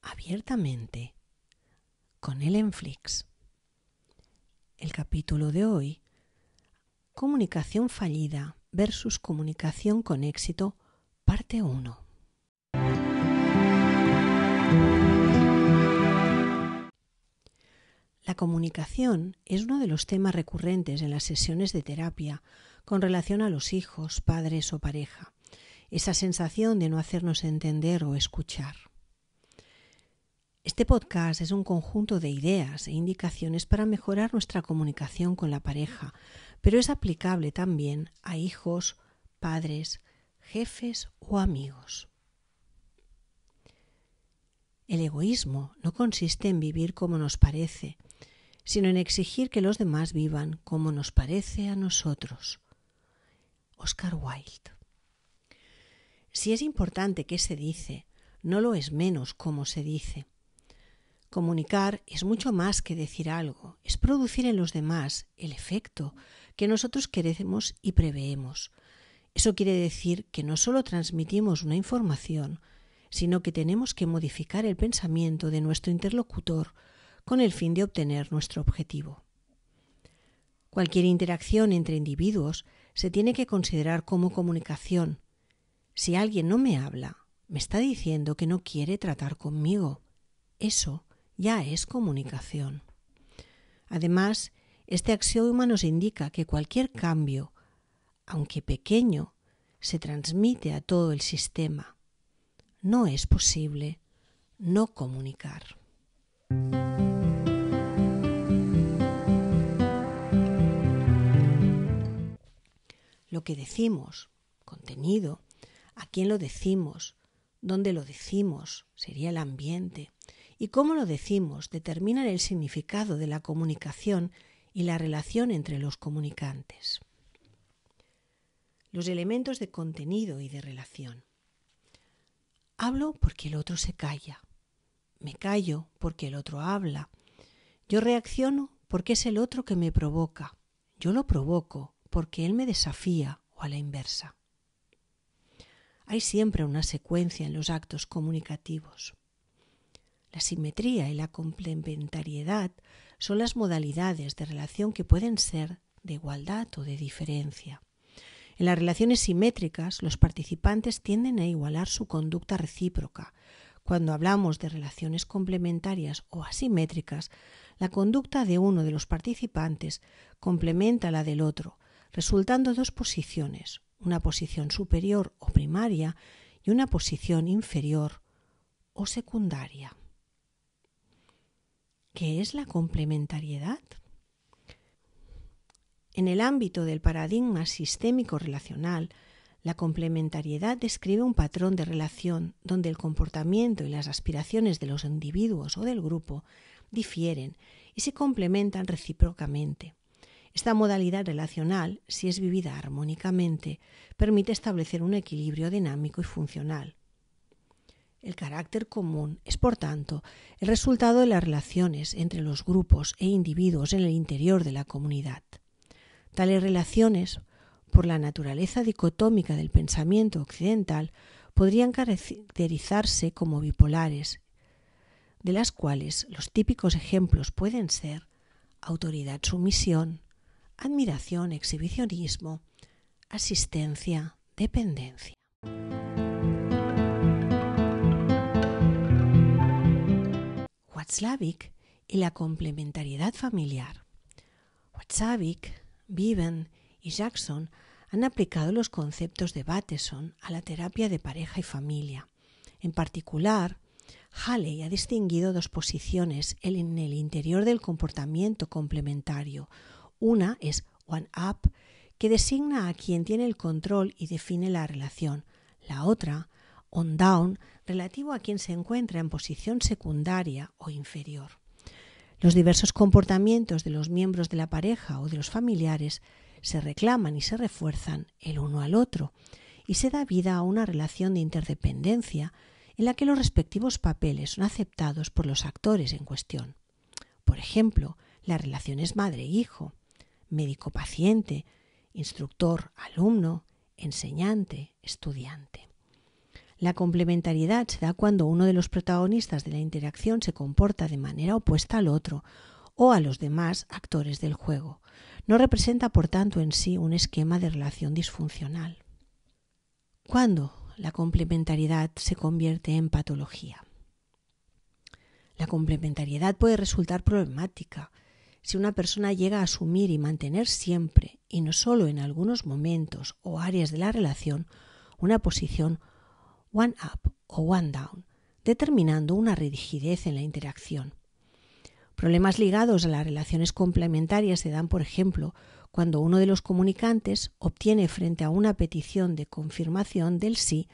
abiertamente con Ellen Flix. El capítulo de hoy, comunicación fallida versus comunicación con éxito, parte 1. La comunicación es uno de los temas recurrentes en las sesiones de terapia con relación a los hijos, padres o pareja esa sensación de no hacernos entender o escuchar. Este podcast es un conjunto de ideas e indicaciones para mejorar nuestra comunicación con la pareja, pero es aplicable también a hijos, padres, jefes o amigos. El egoísmo no consiste en vivir como nos parece, sino en exigir que los demás vivan como nos parece a nosotros. Oscar Wilde si es importante qué se dice, no lo es menos cómo se dice. Comunicar es mucho más que decir algo, es producir en los demás el efecto que nosotros queremos y preveemos. Eso quiere decir que no solo transmitimos una información, sino que tenemos que modificar el pensamiento de nuestro interlocutor con el fin de obtener nuestro objetivo. Cualquier interacción entre individuos se tiene que considerar como comunicación, si alguien no me habla, me está diciendo que no quiere tratar conmigo. Eso ya es comunicación. Además, este axioma nos indica que cualquier cambio, aunque pequeño, se transmite a todo el sistema. No es posible no comunicar. Lo que decimos, contenido, a quién lo decimos, dónde lo decimos, sería el ambiente, y cómo lo decimos determinan el significado de la comunicación y la relación entre los comunicantes. Los elementos de contenido y de relación. Hablo porque el otro se calla. Me callo porque el otro habla. Yo reacciono porque es el otro que me provoca. Yo lo provoco porque él me desafía o a la inversa. Hay siempre una secuencia en los actos comunicativos. La simetría y la complementariedad son las modalidades de relación que pueden ser de igualdad o de diferencia. En las relaciones simétricas, los participantes tienden a igualar su conducta recíproca. Cuando hablamos de relaciones complementarias o asimétricas, la conducta de uno de los participantes complementa la del otro, resultando dos posiciones, una posición superior o primaria y una posición inferior o secundaria. ¿Qué es la complementariedad? En el ámbito del paradigma sistémico relacional, la complementariedad describe un patrón de relación donde el comportamiento y las aspiraciones de los individuos o del grupo difieren y se complementan recíprocamente. Esta modalidad relacional, si es vivida armónicamente, permite establecer un equilibrio dinámico y funcional. El carácter común es, por tanto, el resultado de las relaciones entre los grupos e individuos en el interior de la comunidad. Tales relaciones, por la naturaleza dicotómica del pensamiento occidental, podrían caracterizarse como bipolares, de las cuales los típicos ejemplos pueden ser autoridad-sumisión, admiración, exhibicionismo, Watzlawick y la complementariedad familiar. Watzlawick, Viven y Jackson han aplicado los conceptos de Bateson a la terapia de pareja y familia. En particular, Halley ha distinguido dos posiciones en el interior del comportamiento complementario una es one up, que designa a quien tiene el control y define la relación. La otra, on down, relativo a quien se encuentra en posición secundaria o inferior. Los diversos comportamientos de los miembros de la pareja o de los familiares se reclaman y se refuerzan el uno al otro y se da vida a una relación de interdependencia en la que los respectivos papeles son aceptados por los actores en cuestión. Por ejemplo, la relación es madre-hijo, médico-paciente, instructor-alumno, enseñante-estudiante. La complementariedad se da cuando uno de los protagonistas de la interacción se comporta de manera opuesta al otro o a los demás actores del juego. No representa, por tanto, en sí un esquema de relación disfuncional. ¿Cuándo la complementariedad se convierte en patología? La complementariedad puede resultar problemática si una persona llega a asumir y mantener siempre, y no solo en algunos momentos o áreas de la relación, una posición one up o one down, determinando una rigidez en la interacción. Problemas ligados a las relaciones complementarias se dan, por ejemplo, cuando uno de los comunicantes obtiene frente a una petición de confirmación del sí,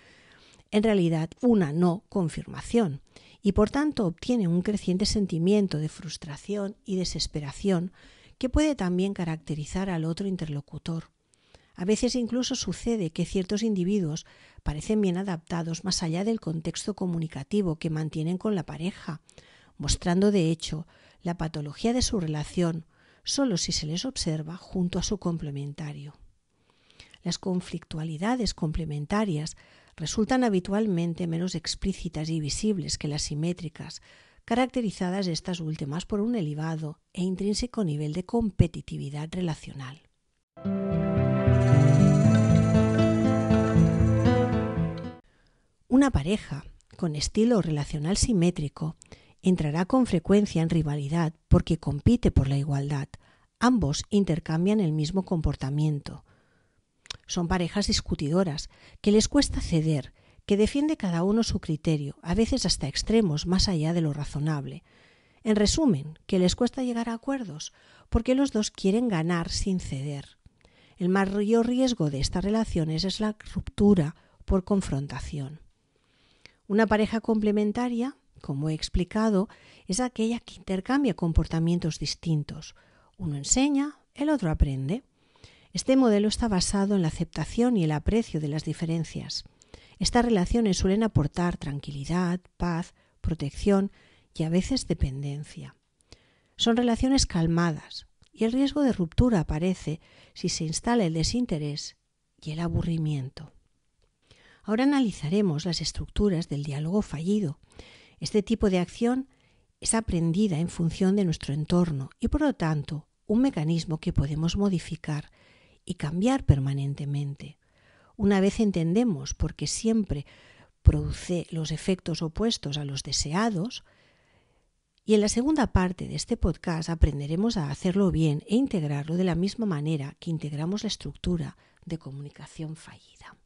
en realidad una no confirmación, y por tanto obtiene un creciente sentimiento de frustración y desesperación que puede también caracterizar al otro interlocutor. A veces incluso sucede que ciertos individuos parecen bien adaptados más allá del contexto comunicativo que mantienen con la pareja, mostrando de hecho la patología de su relación solo si se les observa junto a su complementario. Las conflictualidades complementarias resultan habitualmente menos explícitas y visibles que las simétricas, caracterizadas estas últimas por un elevado e intrínseco nivel de competitividad relacional. Una pareja con estilo relacional simétrico entrará con frecuencia en rivalidad porque compite por la igualdad. Ambos intercambian el mismo comportamiento. Son parejas discutidoras, que les cuesta ceder, que defiende cada uno su criterio, a veces hasta extremos más allá de lo razonable. En resumen, que les cuesta llegar a acuerdos, porque los dos quieren ganar sin ceder. El mayor riesgo de estas relaciones es la ruptura por confrontación. Una pareja complementaria, como he explicado, es aquella que intercambia comportamientos distintos. Uno enseña, el otro aprende. Este modelo está basado en la aceptación y el aprecio de las diferencias. Estas relaciones suelen aportar tranquilidad, paz, protección y a veces dependencia. Son relaciones calmadas y el riesgo de ruptura aparece si se instala el desinterés y el aburrimiento. Ahora analizaremos las estructuras del diálogo fallido. Este tipo de acción es aprendida en función de nuestro entorno y por lo tanto un mecanismo que podemos modificar y cambiar permanentemente. Una vez entendemos por qué siempre produce los efectos opuestos a los deseados, y en la segunda parte de este podcast aprenderemos a hacerlo bien e integrarlo de la misma manera que integramos la estructura de comunicación fallida.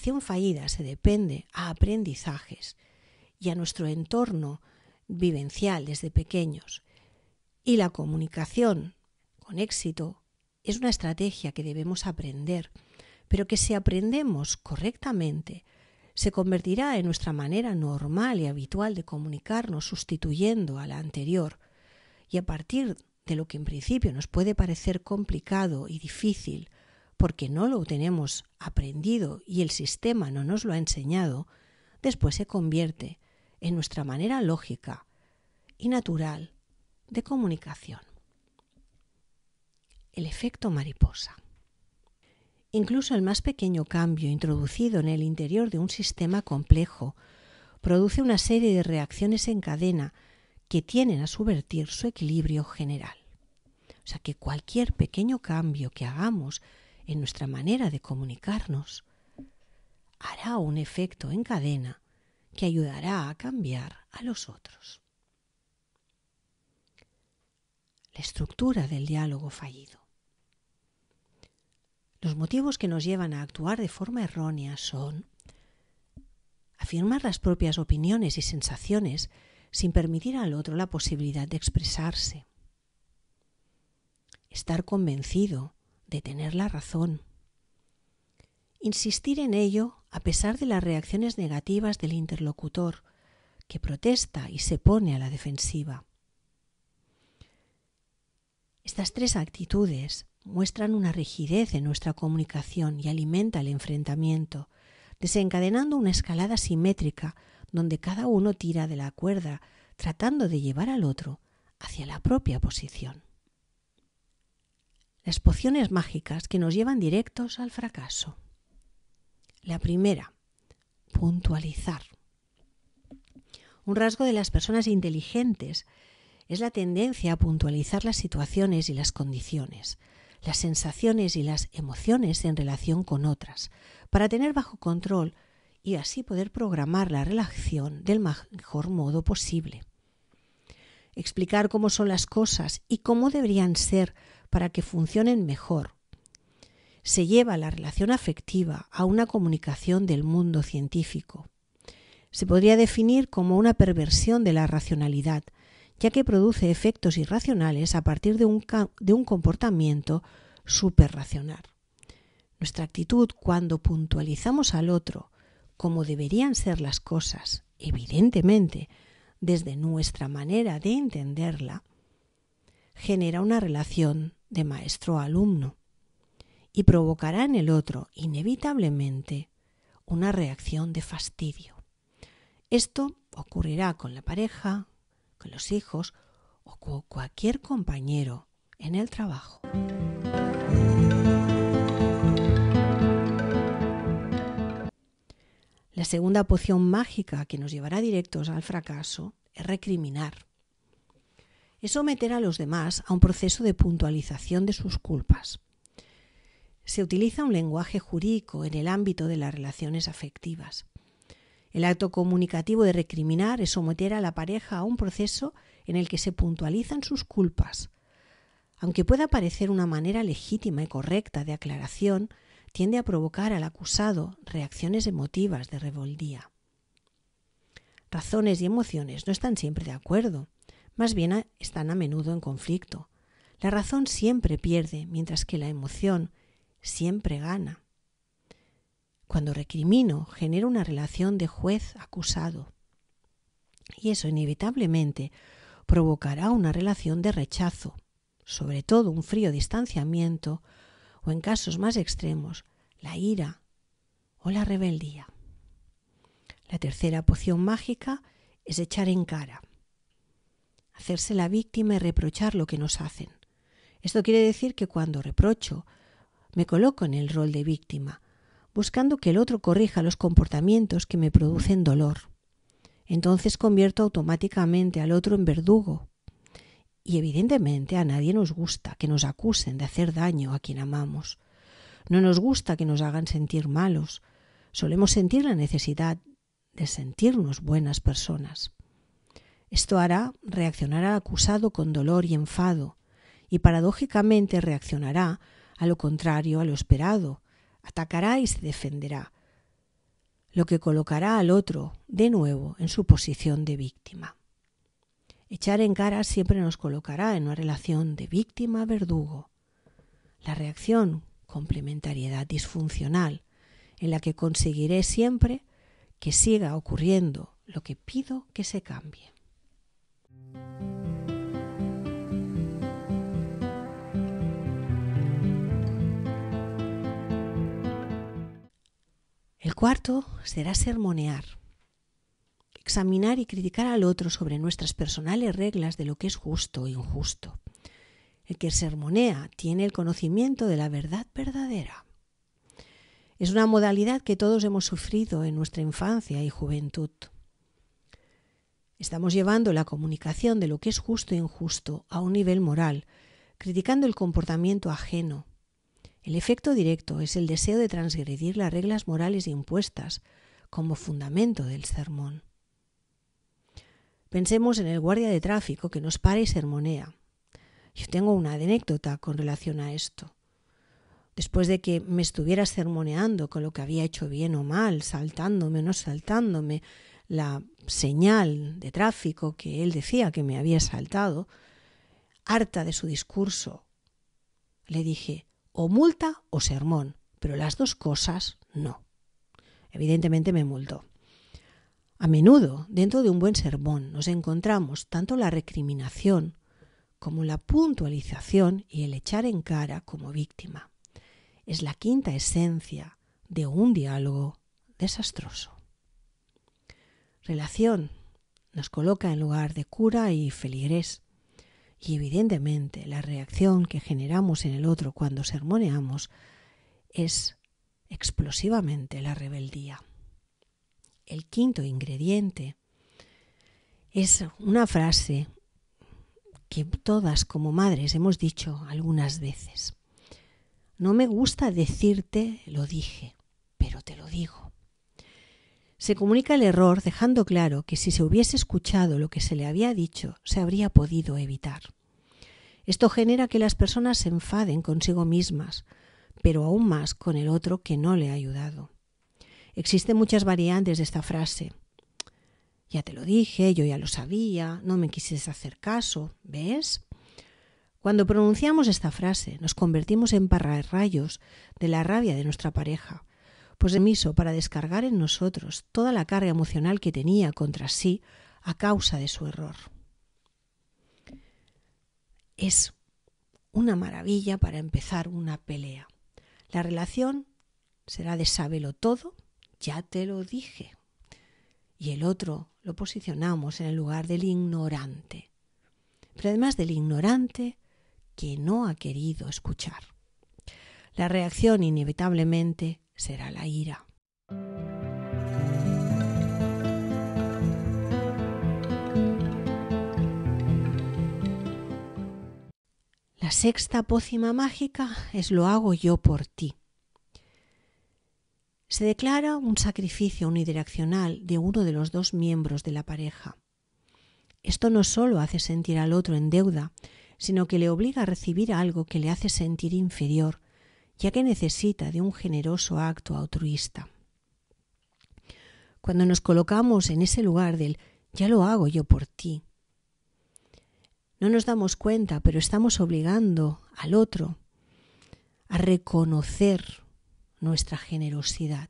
Comunicación fallida se depende a aprendizajes y a nuestro entorno vivencial desde pequeños. Y la comunicación con éxito es una estrategia que debemos aprender, pero que si aprendemos correctamente, se convertirá en nuestra manera normal y habitual de comunicarnos sustituyendo a la anterior. Y a partir de lo que en principio nos puede parecer complicado y difícil, porque no lo tenemos aprendido y el sistema no nos lo ha enseñado, después se convierte en nuestra manera lógica y natural de comunicación. El efecto mariposa. Incluso el más pequeño cambio introducido en el interior de un sistema complejo produce una serie de reacciones en cadena que tienen a subvertir su equilibrio general. O sea que cualquier pequeño cambio que hagamos en nuestra manera de comunicarnos hará un efecto en cadena que ayudará a cambiar a los otros. La estructura del diálogo fallido. Los motivos que nos llevan a actuar de forma errónea son afirmar las propias opiniones y sensaciones sin permitir al otro la posibilidad de expresarse, estar convencido de tener la razón, insistir en ello a pesar de las reacciones negativas del interlocutor, que protesta y se pone a la defensiva. Estas tres actitudes muestran una rigidez en nuestra comunicación y alimenta el enfrentamiento, desencadenando una escalada simétrica donde cada uno tira de la cuerda tratando de llevar al otro hacia la propia posición. Las pociones mágicas que nos llevan directos al fracaso. La primera, puntualizar. Un rasgo de las personas inteligentes es la tendencia a puntualizar las situaciones y las condiciones, las sensaciones y las emociones en relación con otras, para tener bajo control y así poder programar la relación del mejor modo posible. Explicar cómo son las cosas y cómo deberían ser para que funcionen mejor. Se lleva la relación afectiva a una comunicación del mundo científico. Se podría definir como una perversión de la racionalidad, ya que produce efectos irracionales a partir de un, de un comportamiento superracional. Nuestra actitud cuando puntualizamos al otro como deberían ser las cosas, evidentemente, desde nuestra manera de entenderla, genera una relación de maestro-alumno y provocará en el otro, inevitablemente, una reacción de fastidio. Esto ocurrirá con la pareja, con los hijos o con cualquier compañero en el trabajo. La segunda poción mágica que nos llevará directos al fracaso es recriminar. Es someter a los demás a un proceso de puntualización de sus culpas. Se utiliza un lenguaje jurídico en el ámbito de las relaciones afectivas. El acto comunicativo de recriminar es someter a la pareja a un proceso en el que se puntualizan sus culpas. Aunque pueda parecer una manera legítima y correcta de aclaración, tiende a provocar al acusado reacciones emotivas de rebeldía. Razones y emociones no están siempre de acuerdo, más bien están a menudo en conflicto. La razón siempre pierde, mientras que la emoción siempre gana. Cuando recrimino, genero una relación de juez-acusado. Y eso inevitablemente provocará una relación de rechazo, sobre todo un frío distanciamiento o en casos más extremos, la ira o la rebeldía. La tercera poción mágica es echar en cara, hacerse la víctima y reprochar lo que nos hacen. Esto quiere decir que cuando reprocho, me coloco en el rol de víctima, buscando que el otro corrija los comportamientos que me producen dolor. Entonces convierto automáticamente al otro en verdugo. Y evidentemente a nadie nos gusta que nos acusen de hacer daño a quien amamos. No nos gusta que nos hagan sentir malos. Solemos sentir la necesidad de sentirnos buenas personas. Esto hará reaccionar al acusado con dolor y enfado, y paradójicamente reaccionará a lo contrario a lo esperado, atacará y se defenderá, lo que colocará al otro de nuevo en su posición de víctima. Echar en cara siempre nos colocará en una relación de víctima-verdugo. La reacción complementariedad disfuncional en la que conseguiré siempre que siga ocurriendo lo que pido que se cambie. El cuarto será sermonear, examinar y criticar al otro sobre nuestras personales reglas de lo que es justo o injusto. El que sermonea tiene el conocimiento de la verdad verdadera. Es una modalidad que todos hemos sufrido en nuestra infancia y juventud. Estamos llevando la comunicación de lo que es justo e injusto a un nivel moral, criticando el comportamiento ajeno, el efecto directo es el deseo de transgredir las reglas morales impuestas como fundamento del sermón. Pensemos en el guardia de tráfico que nos para y sermonea. Yo tengo una anécdota con relación a esto. Después de que me estuviera sermoneando con lo que había hecho bien o mal, saltándome o no saltándome la señal de tráfico que él decía que me había saltado, harta de su discurso, le dije, o multa o sermón, pero las dos cosas no. Evidentemente me multó. A menudo, dentro de un buen sermón, nos encontramos tanto la recriminación como la puntualización y el echar en cara como víctima. Es la quinta esencia de un diálogo desastroso. Relación nos coloca en lugar de cura y feligrés Y evidentemente la reacción que generamos en el otro cuando sermoneamos es explosivamente la rebeldía. El quinto ingrediente es una frase que todas como madres hemos dicho algunas veces. No me gusta decirte lo dije, pero te lo digo. Se comunica el error dejando claro que si se hubiese escuchado lo que se le había dicho, se habría podido evitar. Esto genera que las personas se enfaden consigo mismas, pero aún más con el otro que no le ha ayudado. Existen muchas variantes de esta frase. Ya te lo dije, yo ya lo sabía, no me quisiste hacer caso, ¿ves? Cuando pronunciamos esta frase nos convertimos en pararrayos de la rabia de nuestra pareja, pues emiso para descargar en nosotros toda la carga emocional que tenía contra sí a causa de su error. Es una maravilla para empezar una pelea. La relación será de sábelo todo, ya te lo dije. Y el otro lo posicionamos en el lugar del ignorante. Pero además del ignorante que no ha querido escuchar. La reacción inevitablemente será la ira. La sexta pócima mágica es lo hago yo por ti. Se declara un sacrificio unidireccional de uno de los dos miembros de la pareja. Esto no solo hace sentir al otro en deuda, sino que le obliga a recibir algo que le hace sentir inferior, ya que necesita de un generoso acto altruista. Cuando nos colocamos en ese lugar del ya lo hago yo por ti, no nos damos cuenta, pero estamos obligando al otro a reconocer nuestra generosidad.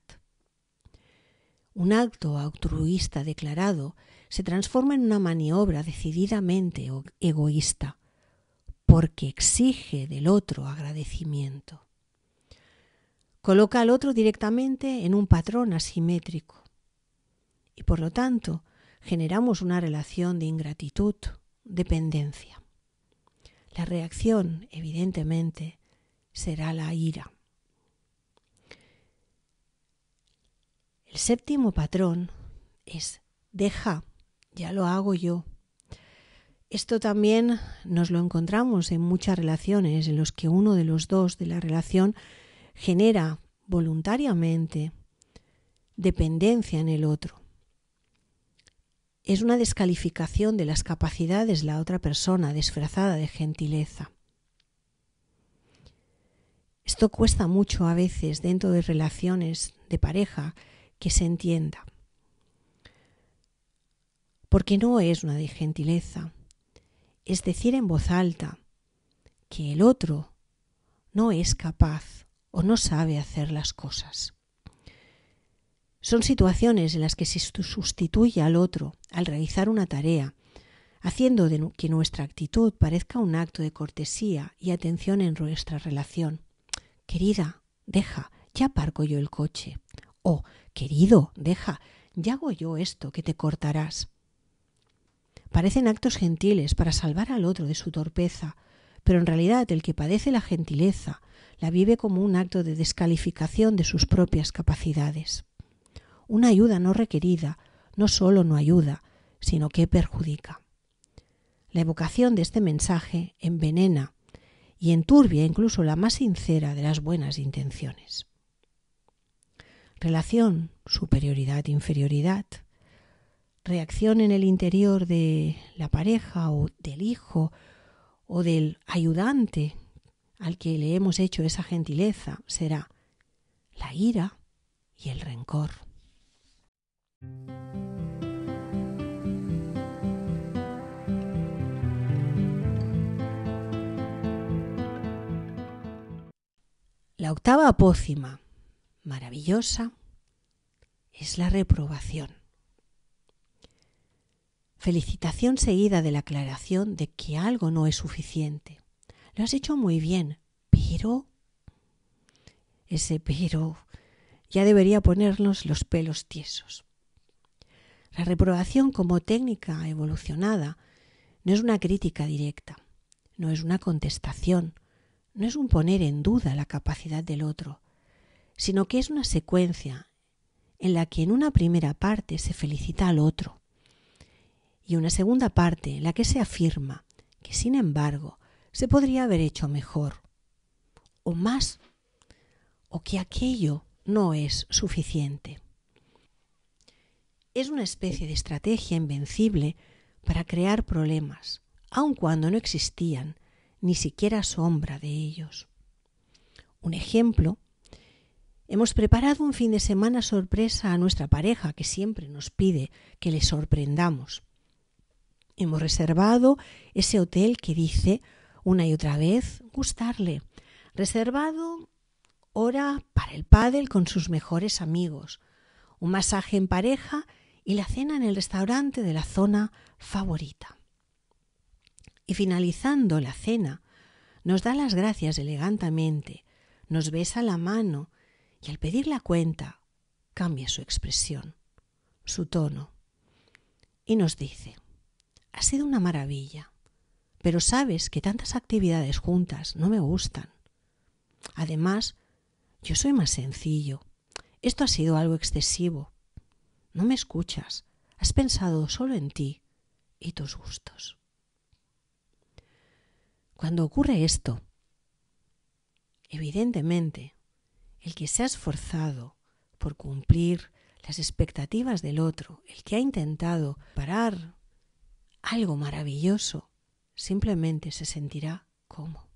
Un acto altruista declarado se transforma en una maniobra decididamente egoísta, porque exige del otro agradecimiento. Coloca al otro directamente en un patrón asimétrico y por lo tanto generamos una relación de ingratitud, dependencia. La reacción, evidentemente, será la ira. El séptimo patrón es deja, ya lo hago yo. Esto también nos lo encontramos en muchas relaciones en los que uno de los dos de la relación genera voluntariamente dependencia en el otro es una descalificación de las capacidades de la otra persona disfrazada de gentileza. Esto cuesta mucho a veces dentro de relaciones de pareja que se entienda. Porque no es una de gentileza, es decir en voz alta que el otro no es capaz o no sabe hacer las cosas. Son situaciones en las que se sustituye al otro al realizar una tarea, haciendo que nuestra actitud parezca un acto de cortesía y atención en nuestra relación. Querida, deja, ya aparco yo el coche. O, querido, deja, ya hago yo esto que te cortarás. Parecen actos gentiles para salvar al otro de su torpeza, pero en realidad el que padece la gentileza la vive como un acto de descalificación de sus propias capacidades. Una ayuda no requerida no solo no ayuda, sino que perjudica. La evocación de este mensaje envenena y enturbia incluso la más sincera de las buenas intenciones. Relación superioridad-inferioridad, reacción en el interior de la pareja o del hijo o del ayudante al que le hemos hecho esa gentileza será la ira y el rencor. La octava pócima, maravillosa, es la reprobación. Felicitación seguida de la aclaración de que algo no es suficiente. Lo has hecho muy bien, pero... Ese pero ya debería ponernos los pelos tiesos. La reprobación como técnica evolucionada no es una crítica directa, no es una contestación, no es un poner en duda la capacidad del otro, sino que es una secuencia en la que en una primera parte se felicita al otro y una segunda parte en la que se afirma que sin embargo se podría haber hecho mejor o más o que aquello no es suficiente. Es una especie de estrategia invencible para crear problemas, aun cuando no existían ni siquiera sombra de ellos. Un ejemplo, hemos preparado un fin de semana sorpresa a nuestra pareja que siempre nos pide que le sorprendamos. Hemos reservado ese hotel que dice una y otra vez gustarle. Reservado hora para el pádel con sus mejores amigos, un masaje en pareja y la cena en el restaurante de la zona favorita. Y finalizando la cena, nos da las gracias elegantemente, nos besa la mano y al pedir la cuenta cambia su expresión, su tono y nos dice, ha sido una maravilla, pero sabes que tantas actividades juntas no me gustan. Además, yo soy más sencillo. Esto ha sido algo excesivo. No me escuchas. Has pensado solo en ti y tus gustos. Cuando ocurre esto, evidentemente, el que se ha esforzado por cumplir las expectativas del otro, el que ha intentado parar algo maravilloso, simplemente se sentirá como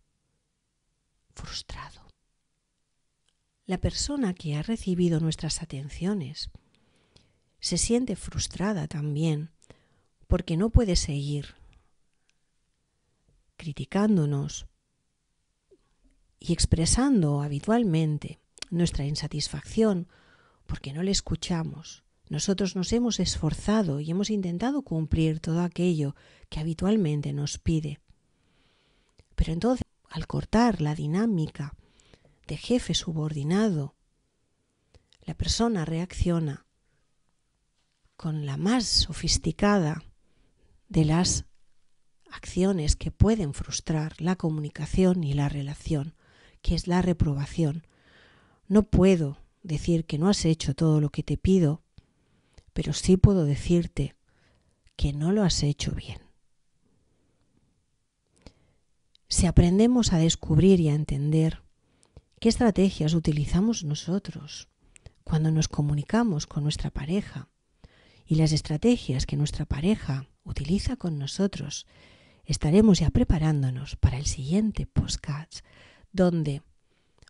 frustrado. La persona que ha recibido nuestras atenciones se siente frustrada también porque no puede seguir criticándonos y expresando habitualmente nuestra insatisfacción porque no le escuchamos. Nosotros nos hemos esforzado y hemos intentado cumplir todo aquello que habitualmente nos pide. Pero entonces, al cortar la dinámica de jefe subordinado, la persona reacciona con la más sofisticada de las acciones que pueden frustrar la comunicación y la relación, que es la reprobación. No puedo decir que no has hecho todo lo que te pido, pero sí puedo decirte que no lo has hecho bien. Si aprendemos a descubrir y a entender ¿Qué estrategias utilizamos nosotros cuando nos comunicamos con nuestra pareja? Y las estrategias que nuestra pareja utiliza con nosotros, estaremos ya preparándonos para el siguiente podcast donde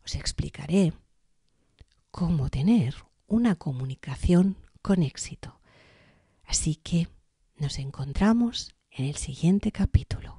os explicaré cómo tener una comunicación con éxito. Así que nos encontramos en el siguiente capítulo.